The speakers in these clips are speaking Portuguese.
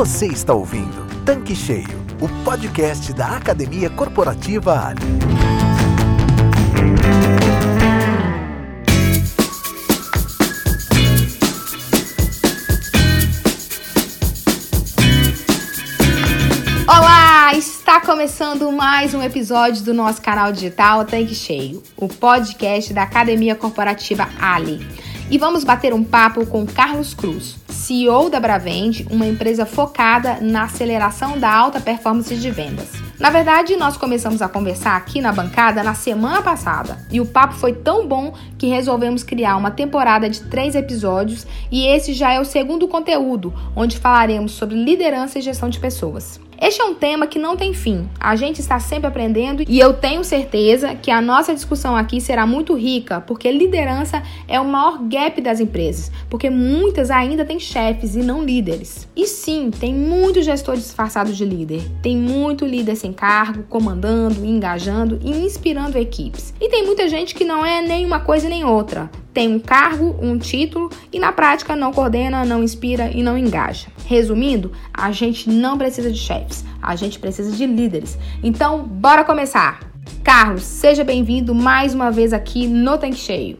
Você está ouvindo Tanque Cheio, o podcast da Academia Corporativa Ali. Olá, está começando mais um episódio do nosso canal digital Tanque Cheio, o podcast da Academia Corporativa Ali. E vamos bater um papo com Carlos Cruz, CEO da Bravende, uma empresa focada na aceleração da alta performance de vendas. Na verdade, nós começamos a conversar aqui na bancada na semana passada e o papo foi tão bom que resolvemos criar uma temporada de três episódios e esse já é o segundo conteúdo, onde falaremos sobre liderança e gestão de pessoas. Este é um tema que não tem fim. A gente está sempre aprendendo e eu tenho certeza que a nossa discussão aqui será muito rica, porque liderança é o maior gap das empresas, porque muitas ainda têm chefes e não líderes. E sim, tem muito gestor disfarçado de líder. Tem muito líder sem cargo, comandando, engajando e inspirando equipes. E tem muita gente que não é nem uma coisa nem outra tem um cargo, um título e na prática não coordena, não inspira e não engaja. Resumindo, a gente não precisa de chefes, a gente precisa de líderes. Então, bora começar! Carlos, seja bem-vindo mais uma vez aqui no Tanque Cheio.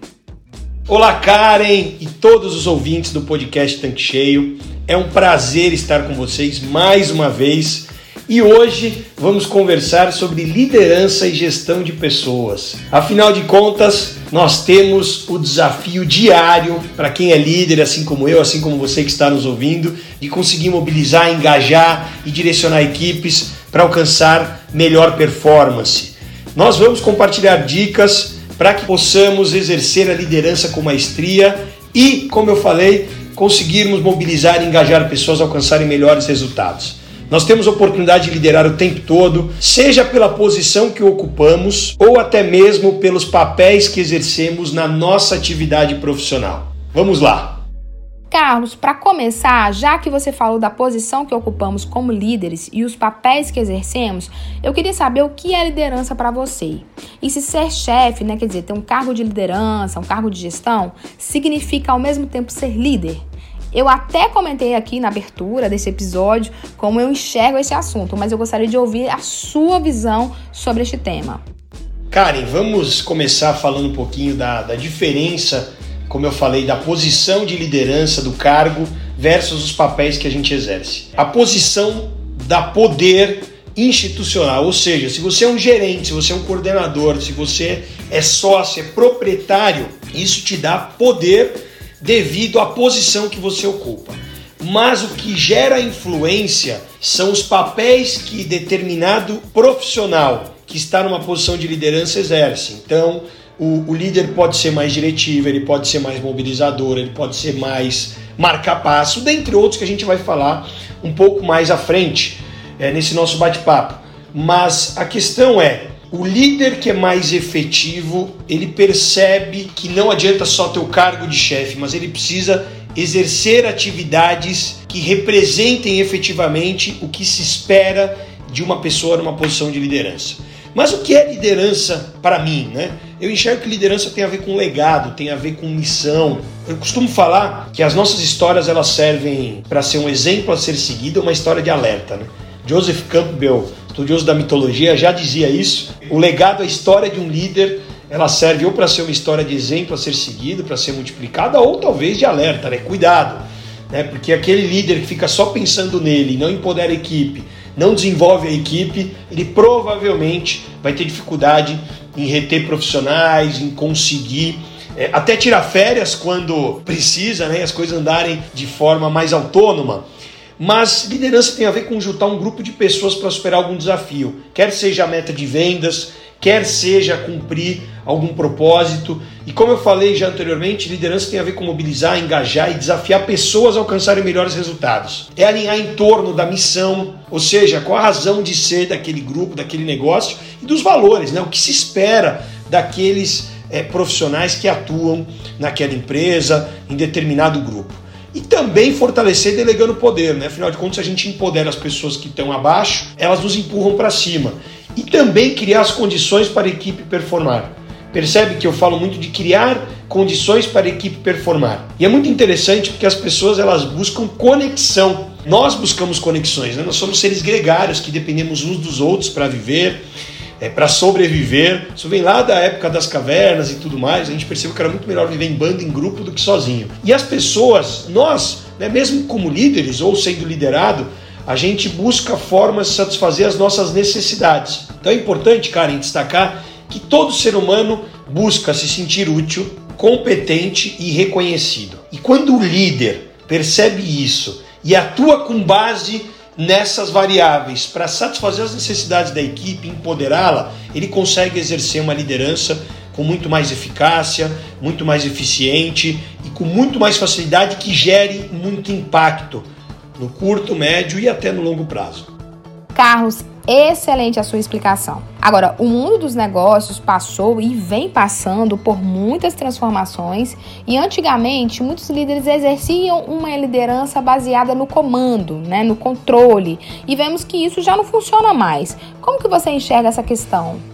Olá, Karen e todos os ouvintes do podcast Tanque Cheio. É um prazer estar com vocês mais uma vez e hoje vamos conversar sobre liderança e gestão de pessoas. Afinal de contas, nós temos o desafio diário para quem é líder, assim como eu, assim como você que está nos ouvindo, de conseguir mobilizar, engajar e direcionar equipes para alcançar melhor performance. Nós vamos compartilhar dicas para que possamos exercer a liderança com maestria e, como eu falei, conseguirmos mobilizar e engajar pessoas a alcançarem melhores resultados. Nós temos a oportunidade de liderar o tempo todo, seja pela posição que ocupamos ou até mesmo pelos papéis que exercemos na nossa atividade profissional. Vamos lá! Carlos, para começar, já que você falou da posição que ocupamos como líderes e os papéis que exercemos, eu queria saber o que é liderança para você. E se ser chefe, né, quer dizer, ter um cargo de liderança, um cargo de gestão, significa ao mesmo tempo ser líder? Eu até comentei aqui na abertura desse episódio como eu enxergo esse assunto, mas eu gostaria de ouvir a sua visão sobre este tema. Karen, vamos começar falando um pouquinho da, da diferença, como eu falei, da posição de liderança do cargo versus os papéis que a gente exerce. A posição dá poder institucional, ou seja, se você é um gerente, se você é um coordenador, se você é sócio, é proprietário, isso te dá poder devido à posição que você ocupa. Mas o que gera influência são os papéis que determinado profissional que está numa posição de liderança exerce. Então, o, o líder pode ser mais diretivo, ele pode ser mais mobilizador, ele pode ser mais marca-passo, dentre outros que a gente vai falar um pouco mais à frente é, nesse nosso bate-papo. Mas a questão é, o líder que é mais efetivo, ele percebe que não adianta só ter o cargo de chefe, mas ele precisa exercer atividades que representem efetivamente o que se espera de uma pessoa numa posição de liderança. Mas o que é liderança para mim, né? Eu enxergo que liderança tem a ver com legado, tem a ver com missão. Eu costumo falar que as nossas histórias elas servem para ser um exemplo a ser seguido, uma história de alerta, né? Joseph Campbell estudioso da mitologia, já dizia isso. O legado, a história de um líder, ela serve ou para ser uma história de exemplo a ser seguido, para ser multiplicada, ou talvez de alerta, né? Cuidado, né? Porque aquele líder que fica só pensando nele, não empodera a equipe, não desenvolve a equipe, ele provavelmente vai ter dificuldade em reter profissionais, em conseguir é, até tirar férias quando precisa, né? As coisas andarem de forma mais autônoma. Mas liderança tem a ver com juntar um grupo de pessoas para superar algum desafio, quer seja a meta de vendas, quer seja cumprir algum propósito. E como eu falei já anteriormente, liderança tem a ver com mobilizar, engajar e desafiar pessoas a alcançarem melhores resultados. É alinhar em torno da missão, ou seja, qual a razão de ser daquele grupo, daquele negócio e dos valores, né? o que se espera daqueles é, profissionais que atuam naquela empresa, em determinado grupo e também fortalecer delegando poder, né? Afinal de contas, a gente empodera as pessoas que estão abaixo, elas nos empurram para cima. E também criar as condições para a equipe performar. Percebe que eu falo muito de criar condições para a equipe performar. E é muito interessante porque as pessoas elas buscam conexão. Nós buscamos conexões, né? nós somos seres gregários que dependemos uns dos outros para viver, é, para sobreviver. Isso vem lá da época das cavernas e tudo mais. A gente percebeu que era muito melhor viver em bando, em grupo, do que sozinho. E as pessoas, nós, né, mesmo como líderes ou sendo liderado, a gente busca formas de satisfazer as nossas necessidades. Então é importante, Karen, destacar que todo ser humano busca se sentir útil, competente e reconhecido. E quando o líder percebe isso e atua com base nessas variáveis para satisfazer as necessidades da equipe, empoderá-la, ele consegue exercer uma liderança com muito mais eficácia, muito mais eficiente e com muito mais facilidade que gere muito impacto no curto, médio e até no longo prazo. Carlos, excelente a sua explicação. Agora, o mundo dos negócios passou e vem passando por muitas transformações e antigamente muitos líderes exerciam uma liderança baseada no comando, né, no controle, e vemos que isso já não funciona mais. Como que você enxerga essa questão?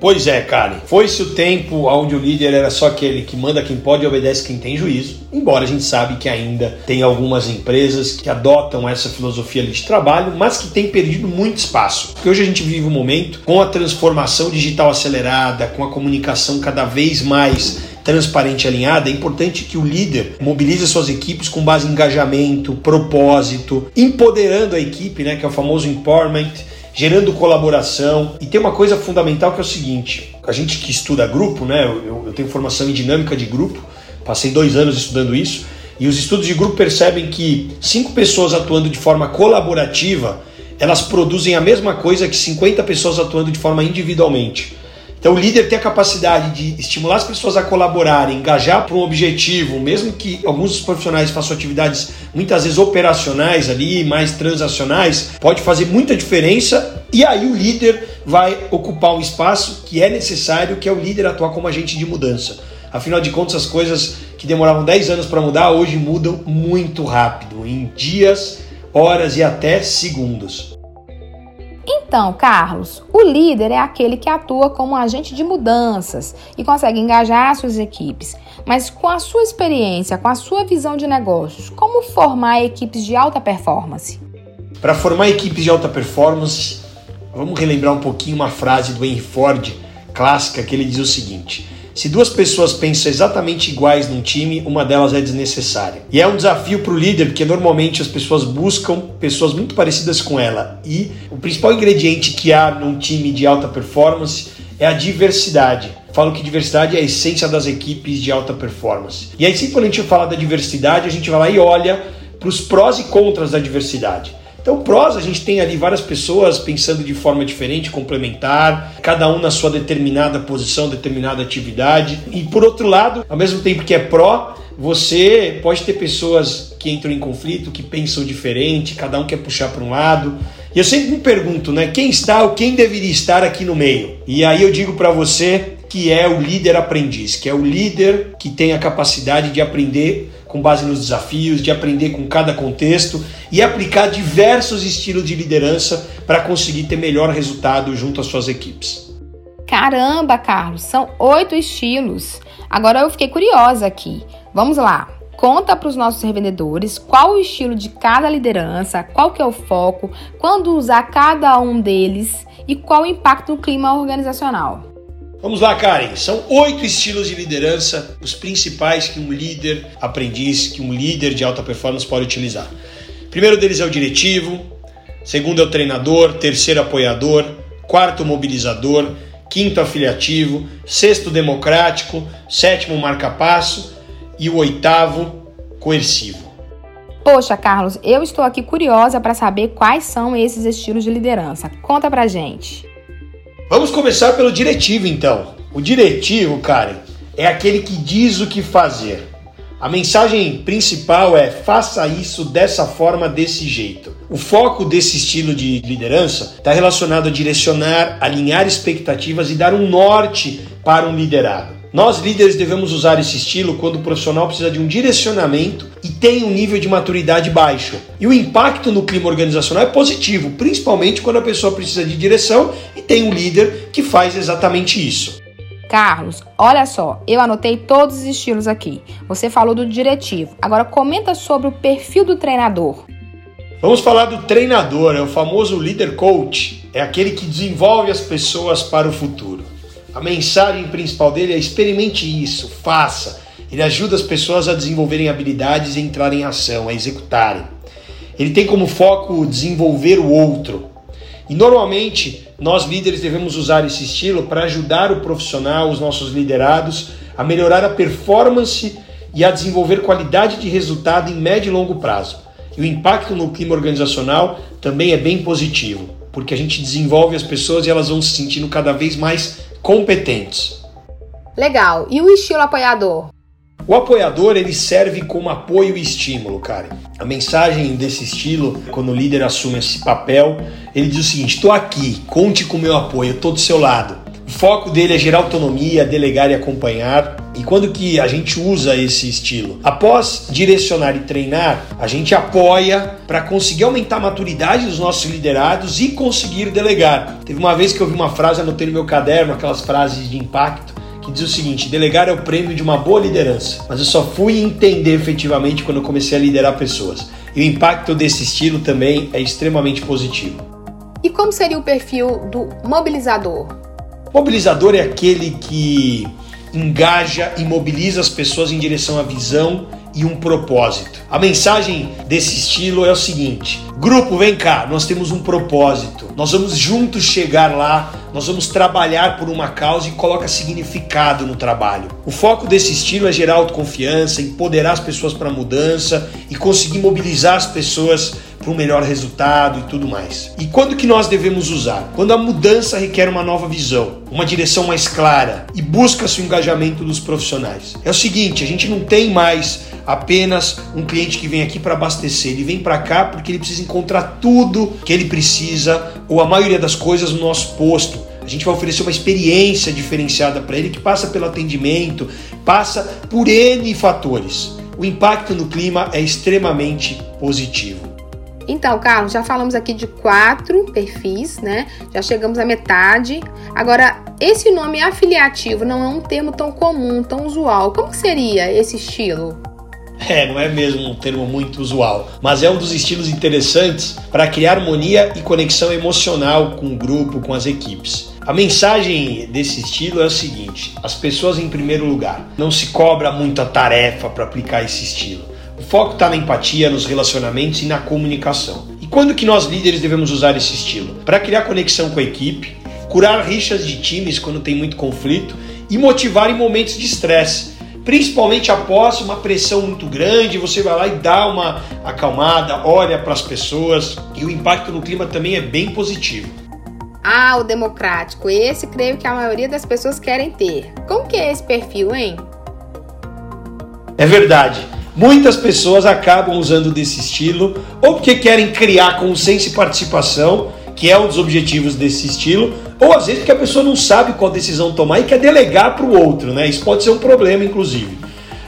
Pois é, Karen. Foi-se o tempo onde o líder era só aquele que manda quem pode e obedece quem tem juízo. Embora a gente sabe que ainda tem algumas empresas que adotam essa filosofia de trabalho, mas que tem perdido muito espaço. Porque hoje a gente vive um momento com a transformação digital acelerada, com a comunicação cada vez mais transparente e alinhada, é importante que o líder mobilize suas equipes com base em engajamento, propósito, empoderando a equipe, né, que é o famoso empowerment gerando colaboração. E tem uma coisa fundamental que é o seguinte: a gente que estuda grupo, né? Eu, eu tenho formação em dinâmica de grupo, passei dois anos estudando isso. E os estudos de grupo percebem que cinco pessoas atuando de forma colaborativa, elas produzem a mesma coisa que 50 pessoas atuando de forma individualmente. Então, o líder tem a capacidade de estimular as pessoas a colaborarem, engajar para um objetivo, mesmo que alguns profissionais façam atividades muitas vezes operacionais ali, mais transacionais, pode fazer muita diferença. E aí, o líder vai ocupar um espaço que é necessário, que é o líder atuar como agente de mudança. Afinal de contas, as coisas que demoravam 10 anos para mudar hoje mudam muito rápido, em dias, horas e até segundos. Então, Carlos, o líder é aquele que atua como agente de mudanças e consegue engajar suas equipes. Mas com a sua experiência, com a sua visão de negócios, como formar equipes de alta performance? Para formar equipes de alta performance, vamos relembrar um pouquinho uma frase do Henry Ford, clássica, que ele diz o seguinte: se duas pessoas pensam exatamente iguais num time, uma delas é desnecessária. E é um desafio para o líder, porque normalmente as pessoas buscam pessoas muito parecidas com ela. E o principal ingrediente que há num time de alta performance é a diversidade. Falo que diversidade é a essência das equipes de alta performance. E aí, sempre quando a gente fala da diversidade, a gente vai lá e olha para os prós e contras da diversidade. Então, prós, a gente tem ali várias pessoas pensando de forma diferente, complementar, cada um na sua determinada posição, determinada atividade. E por outro lado, ao mesmo tempo que é pró, você pode ter pessoas que entram em conflito, que pensam diferente, cada um quer puxar para um lado. E eu sempre me pergunto, né, quem está ou quem deveria estar aqui no meio? E aí eu digo para você que é o líder aprendiz, que é o líder que tem a capacidade de aprender com base nos desafios, de aprender com cada contexto e aplicar diversos estilos de liderança para conseguir ter melhor resultado junto às suas equipes. Caramba, Carlos, são oito estilos. Agora eu fiquei curiosa aqui. Vamos lá. Conta para os nossos revendedores qual o estilo de cada liderança, qual que é o foco, quando usar cada um deles e qual o impacto no clima organizacional. Vamos lá, Karen. São oito estilos de liderança, os principais que um líder aprendiz, que um líder de alta performance pode utilizar. O primeiro deles é o diretivo, segundo é o treinador, terceiro apoiador, quarto mobilizador, quinto afiliativo, sexto democrático, sétimo marca-passo e o oitavo coercivo. Poxa, Carlos, eu estou aqui curiosa para saber quais são esses estilos de liderança. Conta pra gente. Vamos começar pelo diretivo então. O diretivo, Karen, é aquele que diz o que fazer. A mensagem principal é faça isso dessa forma, desse jeito. O foco desse estilo de liderança está relacionado a direcionar, alinhar expectativas e dar um norte para um liderado. Nós líderes devemos usar esse estilo quando o profissional precisa de um direcionamento e tem um nível de maturidade baixo. E o impacto no clima organizacional é positivo, principalmente quando a pessoa precisa de direção e tem um líder que faz exatamente isso. Carlos, olha só, eu anotei todos os estilos aqui. Você falou do diretivo. Agora comenta sobre o perfil do treinador. Vamos falar do treinador, é o famoso líder coach, é aquele que desenvolve as pessoas para o futuro. A mensagem principal dele é experimente isso, faça. Ele ajuda as pessoas a desenvolverem habilidades e entrarem em ação, a executarem. Ele tem como foco desenvolver o outro. E normalmente nós líderes devemos usar esse estilo para ajudar o profissional, os nossos liderados, a melhorar a performance e a desenvolver qualidade de resultado em médio e longo prazo. E o impacto no clima organizacional também é bem positivo, porque a gente desenvolve as pessoas e elas vão se sentindo cada vez mais competentes. Legal. E o estilo apoiador? O apoiador ele serve como apoio e estímulo, cara. A mensagem desse estilo, quando o líder assume esse papel, ele diz o seguinte: estou aqui, conte com o meu apoio, estou do seu lado. O foco dele é gerar autonomia, delegar e acompanhar. E quando que a gente usa esse estilo? Após direcionar e treinar, a gente apoia para conseguir aumentar a maturidade dos nossos liderados e conseguir delegar. Teve uma vez que eu vi uma frase, anotei no meu caderno, aquelas frases de impacto, que diz o seguinte: delegar é o prêmio de uma boa liderança. Mas eu só fui entender efetivamente quando eu comecei a liderar pessoas. E o impacto desse estilo também é extremamente positivo. E como seria o perfil do mobilizador? Mobilizador é aquele que engaja e mobiliza as pessoas em direção à visão e um propósito. A mensagem desse estilo é o seguinte: grupo, vem cá, nós temos um propósito. Nós vamos juntos chegar lá, nós vamos trabalhar por uma causa e coloca significado no trabalho. O foco desse estilo é gerar autoconfiança, empoderar as pessoas para a mudança e conseguir mobilizar as pessoas para um melhor resultado e tudo mais. E quando que nós devemos usar? Quando a mudança requer uma nova visão, uma direção mais clara e busca-se o engajamento dos profissionais. É o seguinte, a gente não tem mais apenas um cliente que vem aqui para abastecer, ele vem para cá porque ele precisa encontrar tudo que ele precisa ou a maioria das coisas no nosso posto. A gente vai oferecer uma experiência diferenciada para ele que passa pelo atendimento, passa por N fatores. O impacto no clima é extremamente positivo. Então, Carlos, já falamos aqui de quatro perfis, né? Já chegamos à metade. Agora, esse nome afiliativo não é um termo tão comum, tão usual. Como seria esse estilo? É, não é mesmo um termo muito usual, mas é um dos estilos interessantes para criar harmonia e conexão emocional com o grupo, com as equipes. A mensagem desse estilo é o seguinte: as pessoas em primeiro lugar. Não se cobra muita tarefa para aplicar esse estilo. Foco está na empatia, nos relacionamentos e na comunicação. E quando que nós líderes devemos usar esse estilo? Para criar conexão com a equipe, curar rixas de times quando tem muito conflito e motivar em momentos de estresse. Principalmente após uma pressão muito grande, você vai lá e dá uma acalmada, olha para as pessoas e o impacto no clima também é bem positivo. Ah, o democrático. Esse creio que a maioria das pessoas querem ter. Como que é esse perfil, hein? É verdade. Muitas pessoas acabam usando desse estilo ou porque querem criar consenso e participação, que é um dos objetivos desse estilo, ou às vezes porque a pessoa não sabe qual decisão tomar e quer delegar para o outro, né? Isso pode ser um problema, inclusive.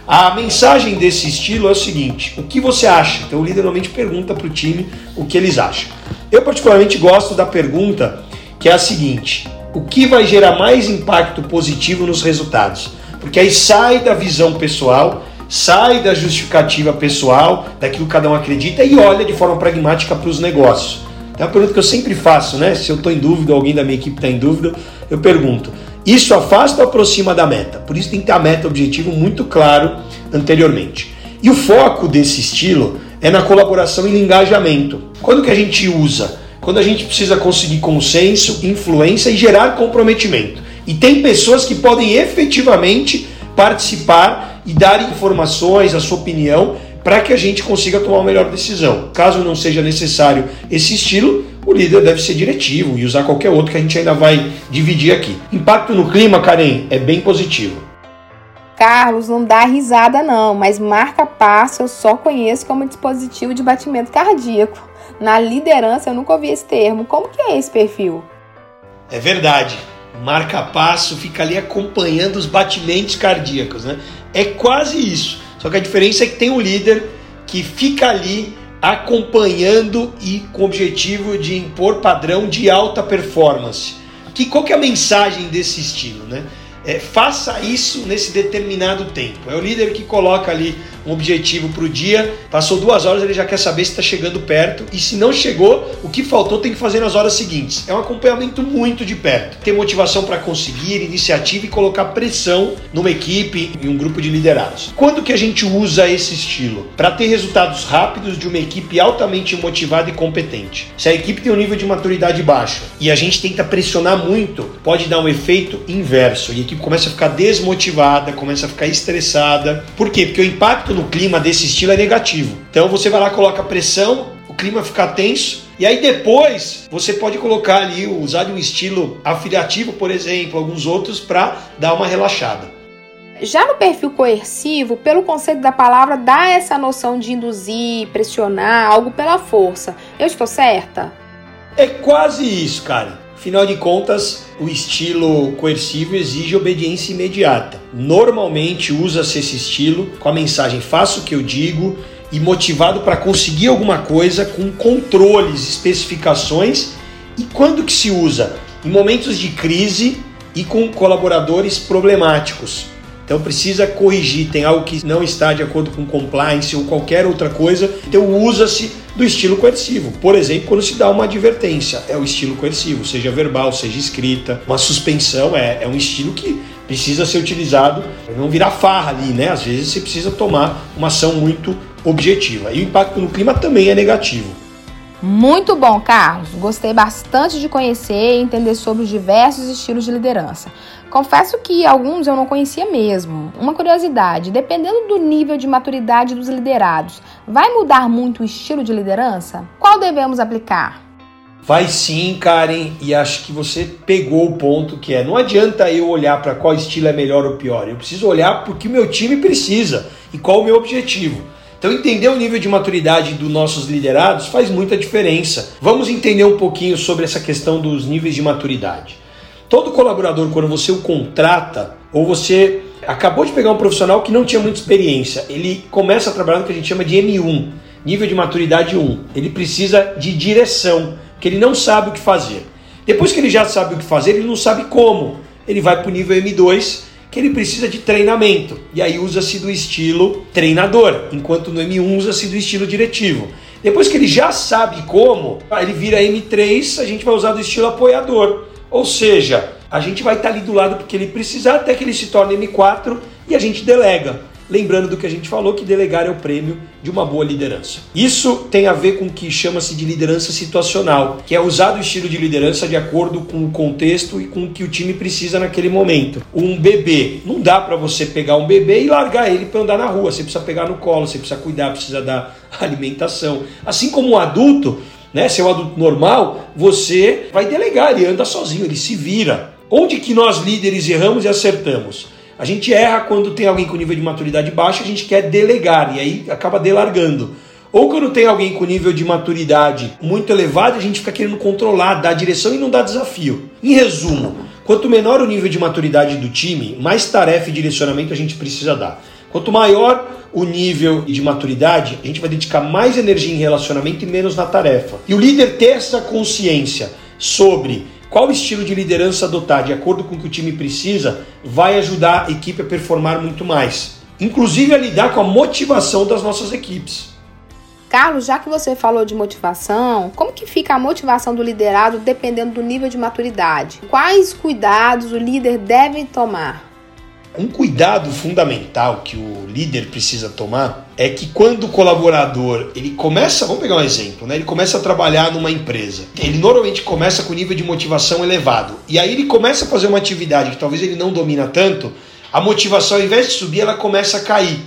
A mensagem desse estilo é o seguinte: o que você acha? Então o líder normalmente pergunta para o time o que eles acham. Eu particularmente gosto da pergunta que é a seguinte: o que vai gerar mais impacto positivo nos resultados? Porque aí sai da visão pessoal sai da justificativa pessoal, daquilo que cada um acredita e olha de forma pragmática para os negócios. É uma pergunta que eu sempre faço, né? Se eu estou em dúvida, alguém da minha equipe está em dúvida, eu pergunto: isso afasta ou aproxima da meta? Por isso tem que ter a meta objetivo muito claro anteriormente. E o foco desse estilo é na colaboração e no engajamento. Quando que a gente usa? Quando a gente precisa conseguir consenso, influência e gerar comprometimento. E tem pessoas que podem efetivamente participar e dar informações, a sua opinião, para que a gente consiga tomar uma melhor decisão. Caso não seja necessário esse estilo, o líder deve ser diretivo e usar qualquer outro que a gente ainda vai dividir aqui. Impacto no clima, Karen, é bem positivo. Carlos, não dá risada não, mas marca passo eu só conheço como dispositivo de batimento cardíaco. Na liderança eu nunca ouvi esse termo. Como que é esse perfil? É verdade. Marca passo fica ali acompanhando os batimentos cardíacos, né? É quase isso. Só que a diferença é que tem um líder que fica ali acompanhando e com o objetivo de impor padrão de alta performance. Que qual que é a mensagem desse estilo, né? É, faça isso nesse determinado tempo. É o líder que coloca ali um objetivo para o dia, passou duas horas, ele já quer saber se está chegando perto e se não chegou, o que faltou tem que fazer nas horas seguintes. É um acompanhamento muito de perto. Ter motivação para conseguir, iniciativa e colocar pressão numa equipe e um grupo de liderados. Quando que a gente usa esse estilo? Para ter resultados rápidos de uma equipe altamente motivada e competente. Se a equipe tem um nível de maturidade baixo e a gente tenta pressionar muito, pode dar um efeito inverso e a equipe começa a ficar desmotivada, começa a ficar estressada. Por quê? Porque o impacto no clima desse estilo é negativo. Então você vai lá, coloca pressão, o clima fica tenso, e aí depois você pode colocar ali, usar de um estilo afiliativo, por exemplo, alguns outros, para dar uma relaxada. Já no perfil coercivo, pelo conceito da palavra, dá essa noção de induzir, pressionar, algo pela força. Eu estou certa? É quase isso, cara. Afinal de contas, o estilo coercivo exige obediência imediata. Normalmente usa-se esse estilo com a mensagem faça o que eu digo e motivado para conseguir alguma coisa com controles, especificações. E quando que se usa? Em momentos de crise e com colaboradores problemáticos. Então precisa corrigir, tem algo que não está de acordo com compliance ou qualquer outra coisa, então usa-se do estilo coercivo. Por exemplo, quando se dá uma advertência, é o estilo coercivo, seja verbal, seja escrita. Uma suspensão é, é um estilo que precisa ser utilizado, não virar farra ali, né? Às vezes você precisa tomar uma ação muito objetiva. E o impacto no clima também é negativo. Muito bom, Carlos. Gostei bastante de conhecer e entender sobre os diversos estilos de liderança. Confesso que alguns eu não conhecia mesmo. Uma curiosidade: dependendo do nível de maturidade dos liderados, vai mudar muito o estilo de liderança? Qual devemos aplicar? Vai sim, Karen, e acho que você pegou o ponto que é: não adianta eu olhar para qual estilo é melhor ou pior, eu preciso olhar porque o meu time precisa e qual o meu objetivo. Então, entender o nível de maturidade dos nossos liderados faz muita diferença. Vamos entender um pouquinho sobre essa questão dos níveis de maturidade. Todo colaborador, quando você o contrata, ou você acabou de pegar um profissional que não tinha muita experiência, ele começa a trabalhar no que a gente chama de M1, nível de maturidade 1. Ele precisa de direção, que ele não sabe o que fazer. Depois que ele já sabe o que fazer, ele não sabe como. Ele vai para o nível M2, que ele precisa de treinamento. E aí usa-se do estilo treinador, enquanto no M1 usa-se do estilo diretivo. Depois que ele já sabe como, ele vira M3, a gente vai usar do estilo apoiador. Ou seja, a gente vai estar ali do lado porque ele precisar até que ele se torne M4 e a gente delega. Lembrando do que a gente falou, que delegar é o prêmio de uma boa liderança. Isso tem a ver com o que chama-se de liderança situacional, que é usar o estilo de liderança de acordo com o contexto e com o que o time precisa naquele momento. Um bebê, não dá para você pegar um bebê e largar ele para andar na rua. Você precisa pegar no colo, você precisa cuidar, precisa dar alimentação. Assim como um adulto, né, se é um adulto normal, você vai delegar, ele anda sozinho, ele se vira. Onde que nós líderes erramos e acertamos? A gente erra quando tem alguém com nível de maturidade baixo, a gente quer delegar e aí acaba delargando. Ou quando tem alguém com nível de maturidade muito elevado, a gente fica querendo controlar, dar direção e não dar desafio. Em resumo, quanto menor o nível de maturidade do time, mais tarefa e direcionamento a gente precisa dar. Quanto maior o nível de maturidade, a gente vai dedicar mais energia em relacionamento e menos na tarefa. E o líder ter essa consciência sobre qual estilo de liderança adotar de acordo com o que o time precisa vai ajudar a equipe a performar muito mais, inclusive a lidar com a motivação das nossas equipes. Carlos, já que você falou de motivação, como que fica a motivação do liderado dependendo do nível de maturidade? Quais cuidados o líder deve tomar? Um cuidado fundamental que o líder precisa tomar é que quando o colaborador ele começa, vamos pegar um exemplo, né? Ele começa a trabalhar numa empresa. Ele normalmente começa com nível de motivação elevado. E aí ele começa a fazer uma atividade que talvez ele não domina tanto, a motivação ao invés de subir, ela começa a cair.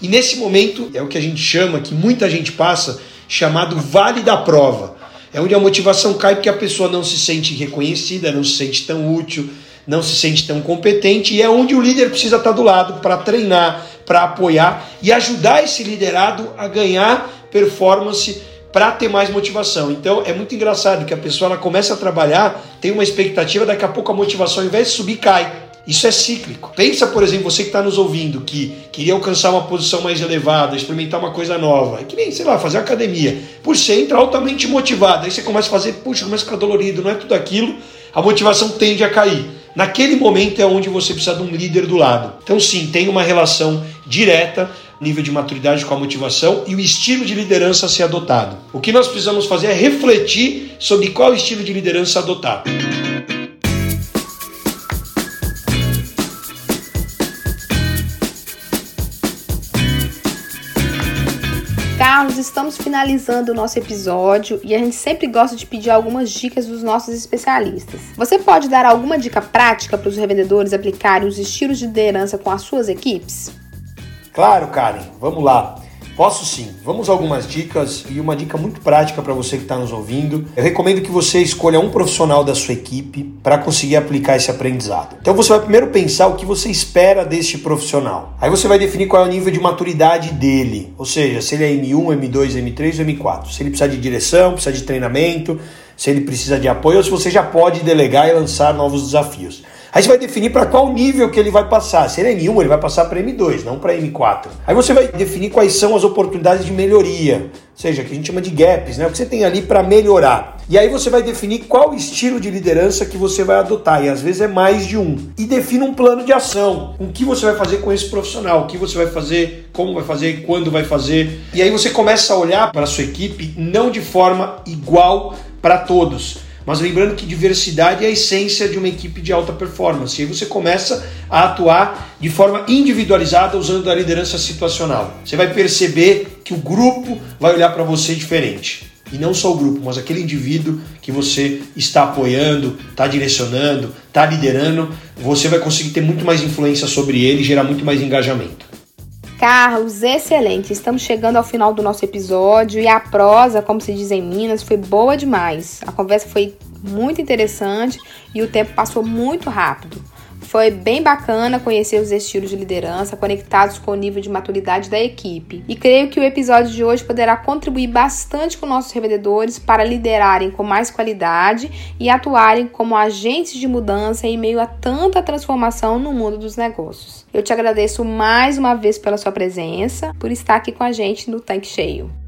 E nesse momento é o que a gente chama, que muita gente passa, chamado vale da prova. É onde a motivação cai porque a pessoa não se sente reconhecida, não se sente tão útil, não se sente tão competente e é onde o líder precisa estar do lado para treinar, para apoiar e ajudar esse liderado a ganhar performance para ter mais motivação. Então é muito engraçado que a pessoa ela começa a trabalhar, tem uma expectativa, daqui a pouco a motivação ao invés de subir cai. Isso é cíclico. Pensa, por exemplo, você que está nos ouvindo, que queria alcançar uma posição mais elevada, experimentar uma coisa nova, que nem, sei lá, fazer academia. Por você entra altamente motivado, aí você começa a fazer, puxa, começa a ficar dolorido, não é tudo aquilo, a motivação tende a cair. Naquele momento é onde você precisa de um líder do lado. Então, sim, tem uma relação direta nível de maturidade com a motivação e o estilo de liderança a ser adotado. O que nós precisamos fazer é refletir sobre qual estilo de liderança adotar. Carlos, estamos finalizando o nosso episódio e a gente sempre gosta de pedir algumas dicas dos nossos especialistas. Você pode dar alguma dica prática para os revendedores aplicarem os estilos de liderança com as suas equipes? Claro, Karen, vamos lá. Posso sim. Vamos a algumas dicas e uma dica muito prática para você que está nos ouvindo. Eu recomendo que você escolha um profissional da sua equipe para conseguir aplicar esse aprendizado. Então você vai primeiro pensar o que você espera deste profissional. Aí você vai definir qual é o nível de maturidade dele, ou seja, se ele é M1, M2, M3 ou M4. Se ele precisa de direção, precisa de treinamento, se ele precisa de apoio ou se você já pode delegar e lançar novos desafios. Aí você vai definir para qual nível que ele vai passar. Se ele é M1, ele vai passar para M2, não para M4. Aí você vai definir quais são as oportunidades de melhoria, ou seja, que a gente chama de gaps, né? O que você tem ali para melhorar. E aí você vai definir qual estilo de liderança que você vai adotar, e às vezes é mais de um. E defina um plano de ação. O que você vai fazer com esse profissional, o que você vai fazer, como vai fazer, quando vai fazer. E aí você começa a olhar para a sua equipe não de forma igual para todos mas lembrando que diversidade é a essência de uma equipe de alta performance. E aí você começa a atuar de forma individualizada usando a liderança situacional. Você vai perceber que o grupo vai olhar para você diferente. E não só o grupo, mas aquele indivíduo que você está apoiando, está direcionando, está liderando, você vai conseguir ter muito mais influência sobre ele e gerar muito mais engajamento. Carlos, excelente. Estamos chegando ao final do nosso episódio e a prosa, como se diz em Minas, foi boa demais. A conversa foi muito interessante e o tempo passou muito rápido. Foi bem bacana conhecer os estilos de liderança conectados com o nível de maturidade da equipe. E creio que o episódio de hoje poderá contribuir bastante com nossos revendedores para liderarem com mais qualidade e atuarem como agentes de mudança em meio a tanta transformação no mundo dos negócios. Eu te agradeço mais uma vez pela sua presença, por estar aqui com a gente no Tanque Cheio.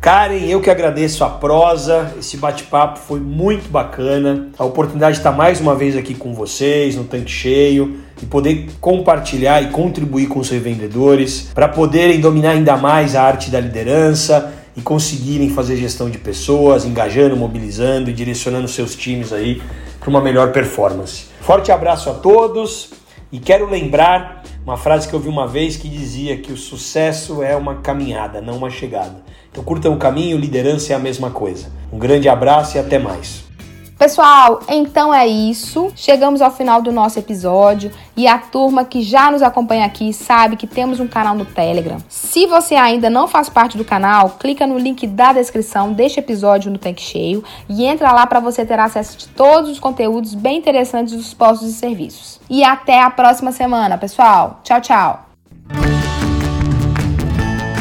Karen, eu que agradeço a prosa, esse bate-papo foi muito bacana. A oportunidade de estar mais uma vez aqui com vocês, no tanque cheio, e poder compartilhar e contribuir com os revendedores para poderem dominar ainda mais a arte da liderança e conseguirem fazer gestão de pessoas, engajando, mobilizando e direcionando seus times aí para uma melhor performance. Forte abraço a todos e quero lembrar uma frase que eu vi uma vez que dizia que o sucesso é uma caminhada, não uma chegada. Então curtam o caminho, liderança é a mesma coisa. Um grande abraço e até mais. Pessoal, então é isso. Chegamos ao final do nosso episódio e a turma que já nos acompanha aqui sabe que temos um canal no Telegram. Se você ainda não faz parte do canal, clica no link da descrição deste episódio no Tanque Cheio e entra lá para você ter acesso de todos os conteúdos bem interessantes dos postos e serviços. E até a próxima semana, pessoal. Tchau, tchau.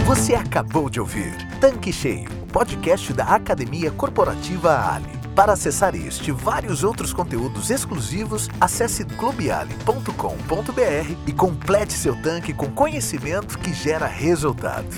Você acabou de ouvir Tanque Cheio, podcast da Academia Corporativa Ali. Para acessar este e vários outros conteúdos exclusivos, acesse clubeali.com.br e complete seu tanque com conhecimento que gera resultado.